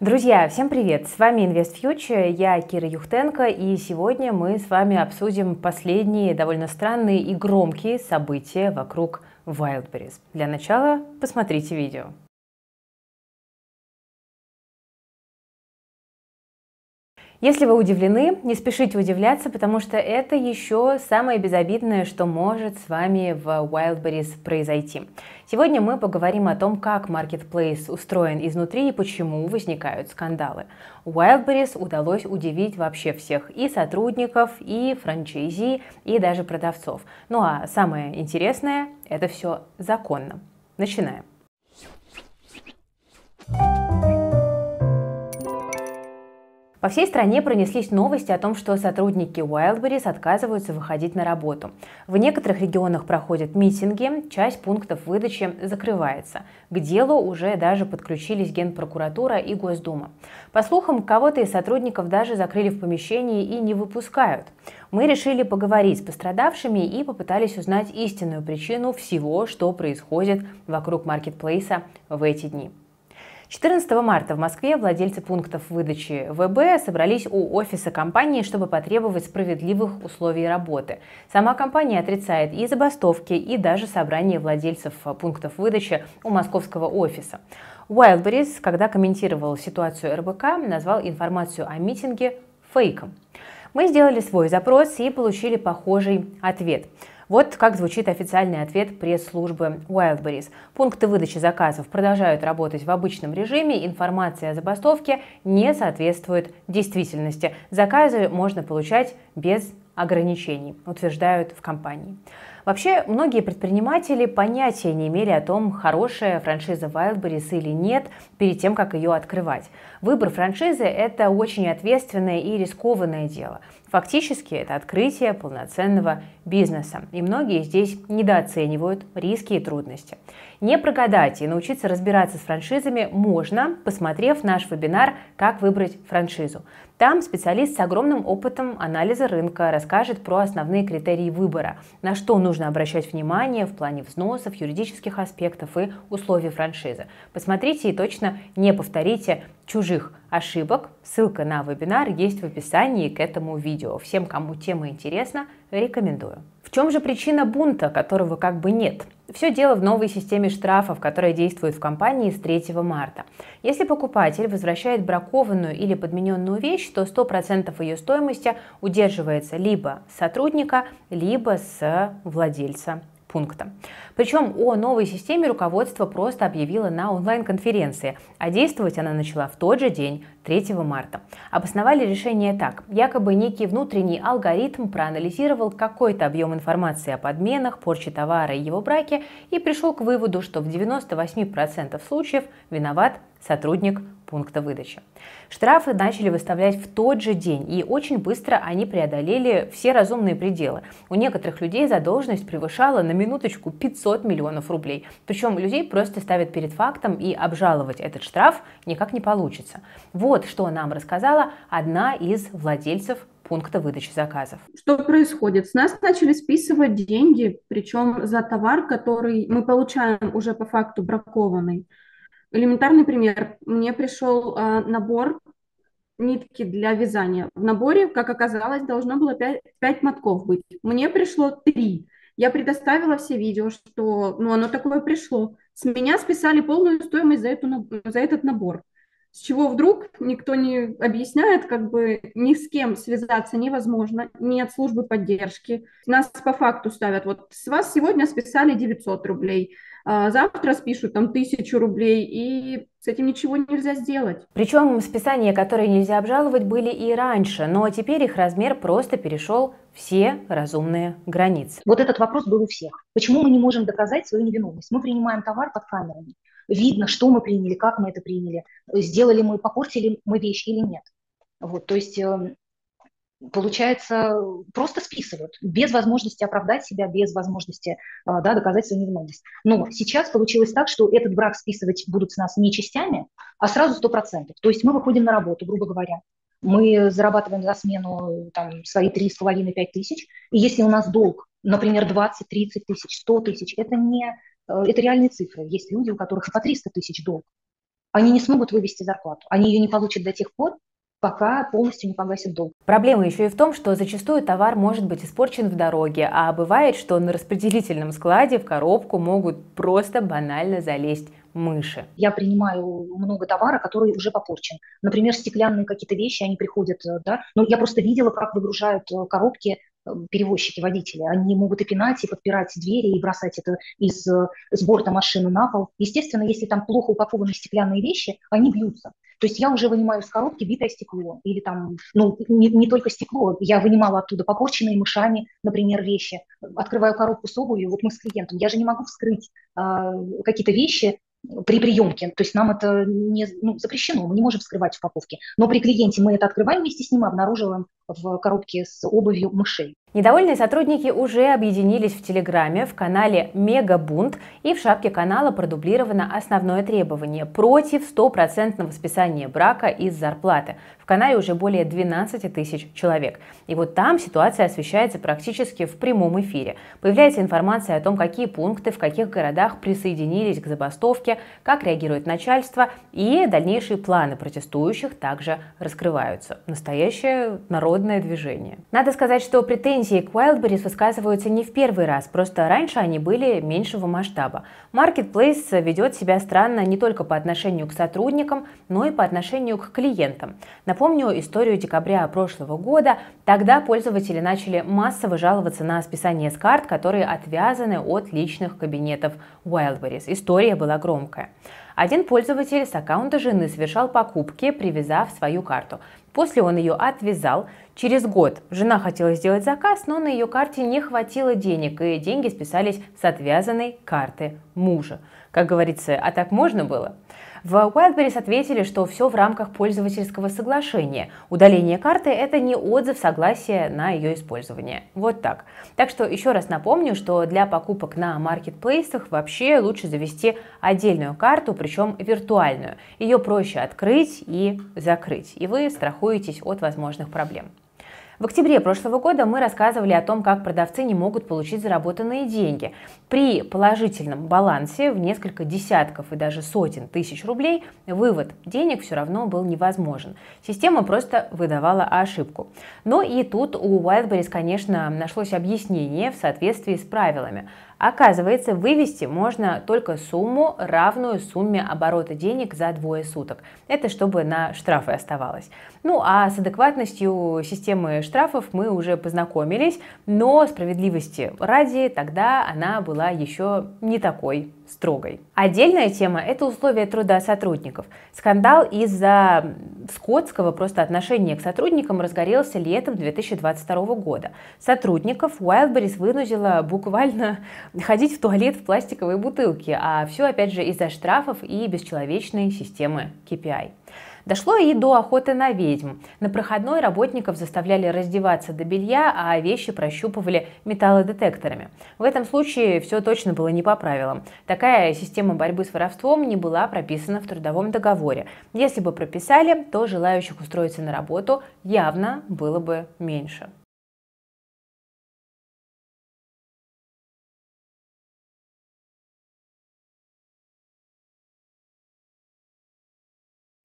Друзья, всем привет! С вами Invest Future, я Кира Юхтенко, и сегодня мы с вами обсудим последние довольно странные и громкие события вокруг Wildberries. Для начала посмотрите видео. Если вы удивлены, не спешите удивляться, потому что это еще самое безобидное, что может с вами в Wildberries произойти. Сегодня мы поговорим о том, как Marketplace устроен изнутри и почему возникают скандалы. Wildberries удалось удивить вообще всех и сотрудников, и франчайзи, и даже продавцов. Ну а самое интересное, это все законно. Начинаем. По всей стране пронеслись новости о том, что сотрудники Wildberries отказываются выходить на работу. В некоторых регионах проходят митинги, часть пунктов выдачи закрывается. К делу уже даже подключились Генпрокуратура и Госдума. По слухам, кого-то из сотрудников даже закрыли в помещении и не выпускают. Мы решили поговорить с пострадавшими и попытались узнать истинную причину всего, что происходит вокруг маркетплейса в эти дни. 14 марта в Москве владельцы пунктов выдачи ВБ собрались у офиса компании, чтобы потребовать справедливых условий работы. Сама компания отрицает и забастовки, и даже собрание владельцев пунктов выдачи у московского офиса. Wildberries, когда комментировал ситуацию РБК, назвал информацию о митинге фейком. Мы сделали свой запрос и получили похожий ответ – вот как звучит официальный ответ пресс-службы Wildberries. Пункты выдачи заказов продолжают работать в обычном режиме, информация о забастовке не соответствует действительности. Заказы можно получать без ограничений, утверждают в компании. Вообще, многие предприниматели понятия не имели о том, хорошая франшиза Wildberries или нет, перед тем, как ее открывать. Выбор франшизы – это очень ответственное и рискованное дело. Фактически это открытие полноценного бизнеса, и многие здесь недооценивают риски и трудности. Не прогадать и научиться разбираться с франшизами можно, посмотрев наш вебинар «Как выбрать франшизу». Там специалист с огромным опытом анализа рынка расскажет про основные критерии выбора, на что нужно обращать внимание в плане взносов, юридических аспектов и условий франшизы. Посмотрите и точно не повторите чужих ошибок. Ссылка на вебинар есть в описании к этому видео. Всем, кому тема интересна, рекомендую. В чем же причина бунта, которого как бы нет? Все дело в новой системе штрафов, которая действует в компании с 3 марта. Если покупатель возвращает бракованную или подмененную вещь, то 100% ее стоимости удерживается либо с сотрудника, либо с владельца пункта. Причем о новой системе руководство просто объявило на онлайн-конференции, а действовать она начала в тот же день, 3 марта. Обосновали решение так. Якобы некий внутренний алгоритм проанализировал какой-то объем информации о подменах, порче товара и его браке и пришел к выводу, что в 98% случаев виноват сотрудник пункта выдачи. Штрафы начали выставлять в тот же день, и очень быстро они преодолели все разумные пределы. У некоторых людей задолженность превышала на минуточку 500 миллионов рублей. Причем людей просто ставят перед фактом, и обжаловать этот штраф никак не получится. Вот что нам рассказала одна из владельцев пункта выдачи заказов. Что происходит? С нас начали списывать деньги, причем за товар, который мы получаем уже по факту бракованный. Элементарный пример. Мне пришел э, набор нитки для вязания. В наборе, как оказалось, должно было 5, 5 мотков быть. Мне пришло 3. Я предоставила все видео, что ну, оно такое пришло. С меня списали полную стоимость за, эту, за этот набор. С чего вдруг никто не объясняет, как бы ни с кем связаться невозможно, нет службы поддержки. Нас по факту ставят, вот с вас сегодня списали 900 рублей, завтра спишут там тысячу рублей, и с этим ничего нельзя сделать. Причем списания, которые нельзя обжаловать, были и раньше, но теперь их размер просто перешел все разумные границы. Вот этот вопрос был у всех. Почему мы не можем доказать свою невиновность? Мы принимаем товар под камерами. Видно, что мы приняли, как мы это приняли, сделали мы, попортили мы вещь или нет. Вот, то есть эм, получается, просто списывают, без возможности оправдать себя, без возможности а, да, доказать свою невиновность. Но сейчас получилось так, что этот брак списывать будут с нас не частями, а сразу 100%. То есть мы выходим на работу, грубо говоря, мы зарабатываем за смену там, свои 3,5-5 тысяч, и если у нас долг, например, 20, 30 тысяч, 100 тысяч, это не э, это реальные цифры. Есть люди, у которых по 300 тысяч долг. они не смогут вывести зарплату. Они ее не получат до тех пор, пока полностью не погасит долг. Проблема еще и в том, что зачастую товар может быть испорчен в дороге, а бывает, что на распределительном складе в коробку могут просто банально залезть мыши. Я принимаю много товара, который уже попорчен. Например, стеклянные какие-то вещи, они приходят, э, да, но я просто видела, как выгружают э, коробки перевозчики, водители. Они могут и пинать, и подпирать двери, и бросать это из, с борта машины на пол. Естественно, если там плохо упакованы стеклянные вещи, они бьются. То есть я уже вынимаю из коробки битое стекло. Или там, ну, не, не только стекло, я вынимала оттуда попорченные мышами, например, вещи. Открываю коробку с обувью, вот мы с клиентом. Я же не могу вскрыть э, какие-то вещи, при приемке. То есть нам это не ну, запрещено, мы не можем вскрывать упаковки. Но при клиенте мы это открываем вместе с ним и обнаруживаем в коробке с обувью мышей. Недовольные сотрудники уже объединились в Телеграме, в канале Мегабунт и в шапке канала продублировано основное требование против стопроцентного списания брака из зарплаты. В канале уже более 12 тысяч человек. И вот там ситуация освещается практически в прямом эфире. Появляется информация о том, какие пункты в каких городах присоединились к забастовке, как реагирует начальство и дальнейшие планы протестующих также раскрываются. Настоящее народное движение. Надо сказать, что претензии Претензии к Wildberries высказываются не в первый раз, просто раньше они были меньшего масштаба. Marketplace ведет себя странно не только по отношению к сотрудникам, но и по отношению к клиентам. Напомню историю декабря прошлого года. Тогда пользователи начали массово жаловаться на списание с карт, которые отвязаны от личных кабинетов Wildberries. История была громкая. Один пользователь с аккаунта жены совершал покупки, привязав свою карту. После он ее отвязал. Через год жена хотела сделать заказ, но на ее карте не хватило денег, и деньги списались с отвязанной карты мужа. Как говорится, а так можно было? В Wildberries ответили, что все в рамках пользовательского соглашения. Удаление карты – это не отзыв согласия на ее использование. Вот так. Так что еще раз напомню, что для покупок на маркетплейсах вообще лучше завести отдельную карту, причем виртуальную. Ее проще открыть и закрыть, и вы страхуетесь от возможных проблем. В октябре прошлого года мы рассказывали о том, как продавцы не могут получить заработанные деньги. При положительном балансе в несколько десятков и даже сотен тысяч рублей вывод денег все равно был невозможен. Система просто выдавала ошибку. Но и тут у Wildberries, конечно, нашлось объяснение в соответствии с правилами. Оказывается, вывести можно только сумму, равную сумме оборота денег за двое суток. Это чтобы на штрафы оставалось. Ну а с адекватностью системы штрафов мы уже познакомились, но справедливости ради тогда она была еще не такой строгой. Отдельная тема – это условия труда сотрудников. Скандал из-за скотского просто отношения к сотрудникам разгорелся летом 2022 года. Сотрудников Wildberries вынудила буквально ходить в туалет в пластиковой бутылке, а все опять же из-за штрафов и бесчеловечной системы KPI. Дошло и до охоты на ведьм. На проходной работников заставляли раздеваться до белья, а вещи прощупывали металлодетекторами. В этом случае все точно было не по правилам. Такая система борьбы с воровством не была прописана в трудовом договоре. Если бы прописали, то желающих устроиться на работу явно было бы меньше.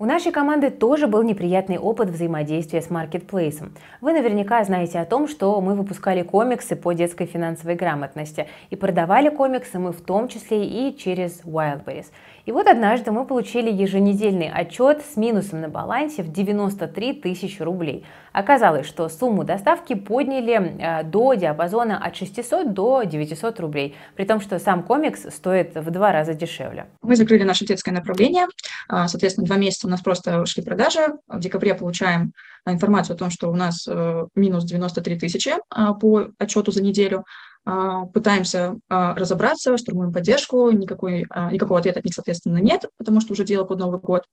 У нашей команды тоже был неприятный опыт взаимодействия с маркетплейсом. Вы наверняка знаете о том, что мы выпускали комиксы по детской финансовой грамотности. И продавали комиксы мы в том числе и через Wildberries. И вот однажды мы получили еженедельный отчет с минусом на балансе в 93 тысячи рублей. Оказалось, что сумму доставки подняли э, до диапазона от 600 до 900 рублей, при том, что сам комикс стоит в два раза дешевле. Мы закрыли наше детское направление, а, соответственно, два месяца у нас просто шли продажи. В декабре получаем информацию о том, что у нас э, минус 93 тысячи а, по отчету за неделю. А, пытаемся а, разобраться, штурмуем поддержку, никакой, а, никакого ответа от них, соответственно, нет, потому что уже дело под Новый год.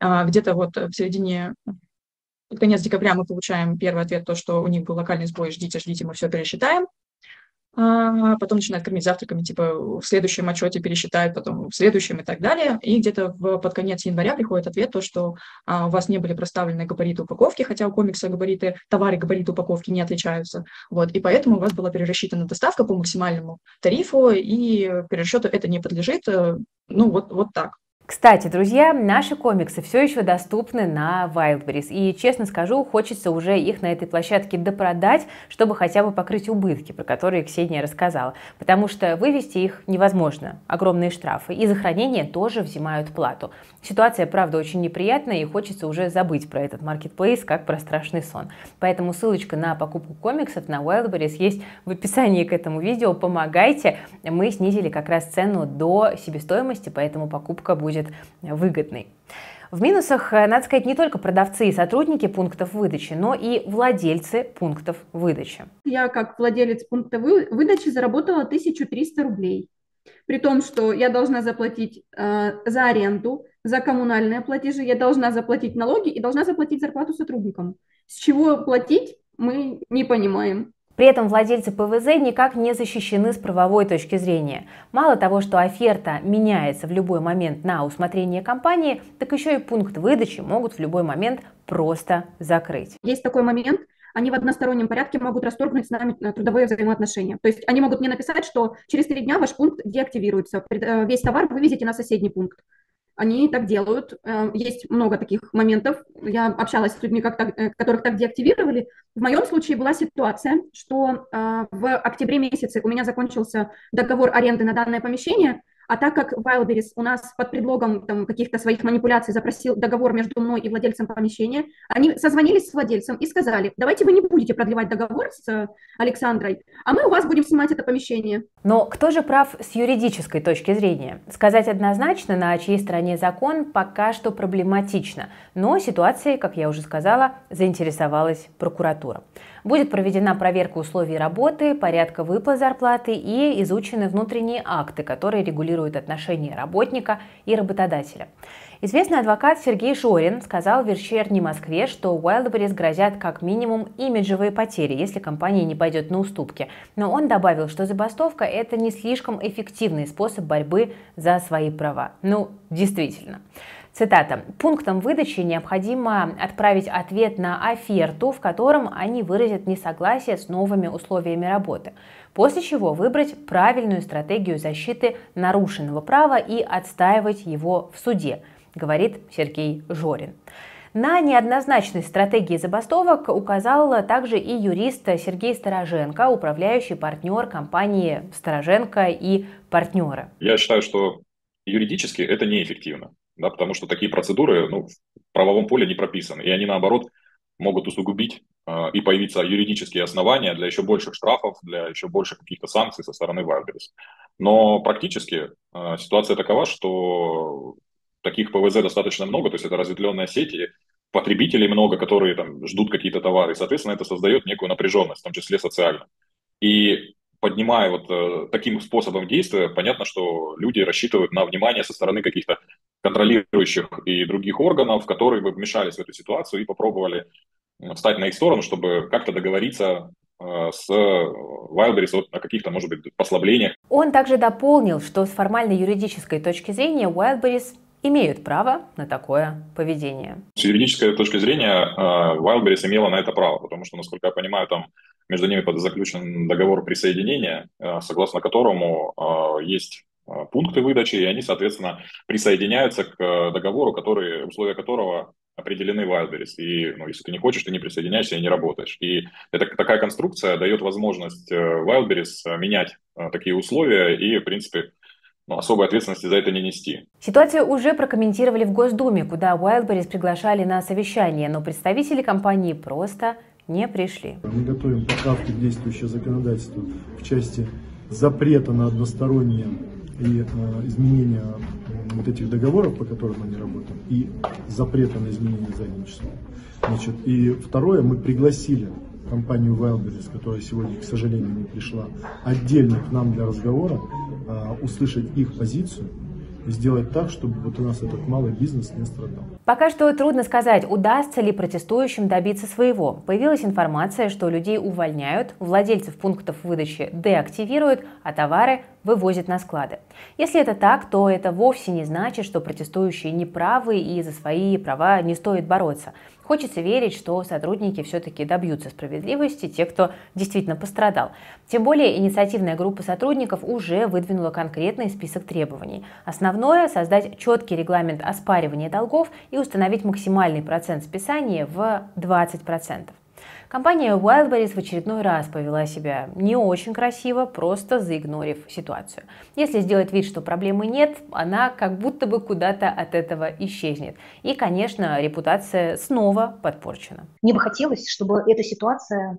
Где-то вот в середине, конец декабря мы получаем первый ответ, то, что у них был локальный сбой, ждите, ждите, мы все пересчитаем а потом начинают кормить завтраками, типа в следующем отчете пересчитают, потом в следующем и так далее. И где-то в, под конец января приходит ответ, то, что а, у вас не были проставлены габариты упаковки, хотя у комикса габариты, товары габариты упаковки не отличаются. Вот, и поэтому у вас была перерасчитана доставка по максимальному тарифу, и перерасчету это не подлежит. Э, ну, вот, вот так. Кстати, друзья, наши комиксы все еще доступны на Wildberries. И, честно скажу, хочется уже их на этой площадке допродать, чтобы хотя бы покрыть убытки, про которые Ксения рассказала. Потому что вывести их невозможно. Огромные штрафы. И за хранение тоже взимают плату. Ситуация, правда, очень неприятная, и хочется уже забыть про этот маркетплейс, как про страшный сон. Поэтому ссылочка на покупку комиксов на Wildberries есть в описании к этому видео. Помогайте. Мы снизили как раз цену до себестоимости, поэтому покупка будет будет выгодной. В минусах, э, надо сказать, не только продавцы и сотрудники пунктов выдачи, но и владельцы пунктов выдачи. Я как владелец пункта выдачи заработала 1300 рублей. При том, что я должна заплатить э, за аренду, за коммунальные платежи, я должна заплатить налоги и должна заплатить зарплату сотрудникам. С чего платить, мы не понимаем. При этом владельцы ПВЗ никак не защищены с правовой точки зрения. Мало того, что оферта меняется в любой момент на усмотрение компании, так еще и пункт выдачи могут в любой момент просто закрыть. Есть такой момент, они в одностороннем порядке могут расторгнуть с нами э, трудовые взаимоотношения. То есть они могут мне написать, что через три дня ваш пункт деактивируется, э, весь товар вы вывезете на соседний пункт они так делают. Э, есть много таких моментов. Я общалась с людьми, э, которых так деактивировали. В моем случае была ситуация, что э, в октябре месяце у меня закончился договор аренды на данное помещение, а так как Wildberries у нас под предлогом там, каких-то своих манипуляций запросил договор между мной и владельцем помещения, они созвонились с владельцем и сказали, давайте вы не будете продлевать договор с Александрой, а мы у вас будем снимать это помещение. Но кто же прав с юридической точки зрения? Сказать однозначно, на чьей стороне закон, пока что проблематично. Но ситуацией, как я уже сказала, заинтересовалась прокуратура. Будет проведена проверка условий работы, порядка выплат зарплаты и изучены внутренние акты, которые регулируют отношения работника и работодателя. Известный адвокат Сергей Шорин сказал в «Вечерней Москве», что Wildberries грозят как минимум имиджевые потери, если компания не пойдет на уступки. Но он добавил, что забастовка – это не слишком эффективный способ борьбы за свои права. Ну, действительно. Цитата. «Пунктом выдачи необходимо отправить ответ на оферту, в котором они выразят несогласие с новыми условиями работы, после чего выбрать правильную стратегию защиты нарушенного права и отстаивать его в суде», говорит Сергей Жорин. На неоднозначность стратегии забастовок указал также и юрист Сергей Стороженко, управляющий партнер компании «Стороженко и партнеры». Я считаю, что юридически это неэффективно да, потому что такие процедуры ну, в правовом поле не прописаны, и они, наоборот, могут усугубить э, и появиться юридические основания для еще больших штрафов, для еще больших каких-то санкций со стороны Wildberries. Но практически э, ситуация такова, что таких ПВЗ достаточно много, то есть это разветвленная сеть, и потребителей много, которые там ждут какие-то товары, и, соответственно, это создает некую напряженность, в том числе социально. И поднимая вот э, таким способом действия, понятно, что люди рассчитывают на внимание со стороны каких-то контролирующих и других органов, которые бы вмешались в эту ситуацию и попробовали встать на их сторону, чтобы как-то договориться э, с Wildberries вот на каких-то, может быть, послаблениях. Он также дополнил, что с формальной юридической точки зрения Wildberries имеют право на такое поведение. С юридической точки зрения э, Wildberries имела на это право, потому что, насколько я понимаю, там между ними заключен договор присоединения, э, согласно которому есть Э, пункты выдачи, и они, соответственно, присоединяются к договору, который, условия которого определены Wildberries. И ну, если ты не хочешь, ты не присоединяешься и не работаешь. И это, такая конструкция дает возможность Wildberries менять такие условия и, в принципе, ну, особой ответственности за это не нести. Ситуацию уже прокомментировали в Госдуме, куда Wildberries приглашали на совещание, но представители компании просто не пришли. Мы готовим поправки в действующее законодательство в части запрета на одностороннее и э, изменения вот этих договоров, по которым они работают, и запрета на изменение числом. Значит, и второе, мы пригласили компанию Wildberries, которая сегодня, к сожалению, не пришла, отдельно к нам для разговора, э, услышать их позицию, сделать так, чтобы вот у нас этот малый бизнес не страдал. Пока что трудно сказать, удастся ли протестующим добиться своего. Появилась информация, что людей увольняют, владельцев пунктов выдачи деактивируют, а товары вывозят на склады. Если это так, то это вовсе не значит, что протестующие неправы и за свои права не стоит бороться. Хочется верить, что сотрудники все-таки добьются справедливости, те, кто действительно пострадал. Тем более инициативная группа сотрудников уже выдвинула конкретный список требований. Основное – создать четкий регламент оспаривания долгов и установить максимальный процент списания в 20%. Компания Wildberries в очередной раз повела себя не очень красиво, просто заигнорив ситуацию. Если сделать вид, что проблемы нет, она как будто бы куда-то от этого исчезнет. И, конечно, репутация снова подпорчена. Мне бы хотелось, чтобы эта ситуация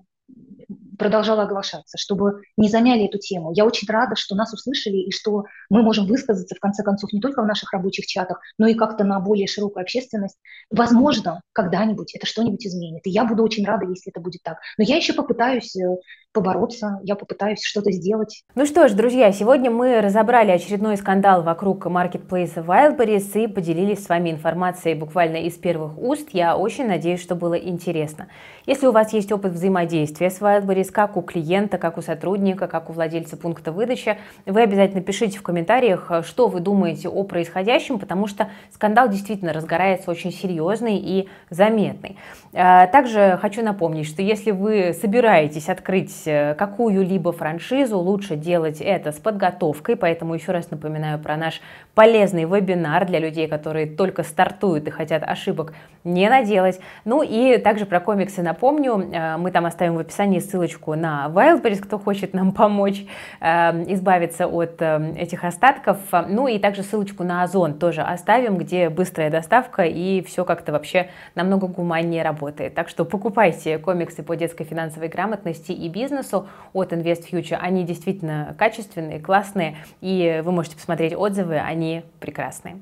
продолжала оглашаться, чтобы не замяли эту тему. Я очень рада, что нас услышали и что мы можем высказаться, в конце концов, не только в наших рабочих чатах, но и как-то на более широкую общественность. Возможно, когда-нибудь это что-нибудь изменит. И я буду очень рада, если это будет так. Но я еще попытаюсь э, побороться, я попытаюсь что-то сделать. Ну что ж, друзья, сегодня мы разобрали очередной скандал вокруг маркетплейса Wildberries и поделились с вами информацией буквально из первых уст. Я очень надеюсь, что было интересно. Если у вас есть опыт взаимодействия с Wildberries, как у клиента, как у сотрудника, как у владельца пункта выдачи, вы обязательно пишите в комментариях, что вы думаете о происходящем, потому что скандал действительно разгорается очень серьезный и заметный. А, также хочу напомнить, что если вы собираетесь открыть Э, какую-либо франшизу, лучше делать это с подготовкой, поэтому еще раз напоминаю про наш полезный вебинар для людей, которые только стартуют и хотят ошибок не наделать. Ну и также про комиксы напомню, э, мы там оставим в описании ссылочку на Wildberries, кто хочет нам помочь э, избавиться от этих остатков, ну и также ссылочку на Озон тоже оставим, где быстрая доставка и все как-то вообще намного гуманнее работает. Так что покупайте комиксы по детской финансовой грамотности и бизнесу, от Invest Future. Они действительно качественные, классные, и вы можете посмотреть отзывы, они прекрасные.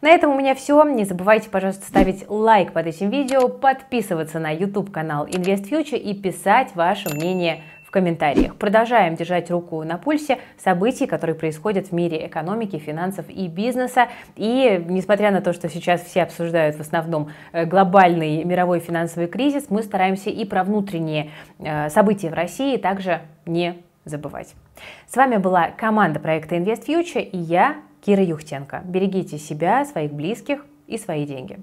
На этом у меня все. Не забывайте, пожалуйста, ставить лайк под этим видео, подписываться на YouTube канал Invest Future и писать ваше мнение в комментариях. Продолжаем держать руку на пульсе событий, которые происходят в мире экономики, финансов и бизнеса. И несмотря на то, что сейчас все обсуждают в основном э, глобальный мировой финансовый кризис, мы стараемся и про внутренние э, события в России также не забывать. С вами была команда проекта Invest Future и я, Кира Юхтенко. Берегите себя, своих близких и свои деньги.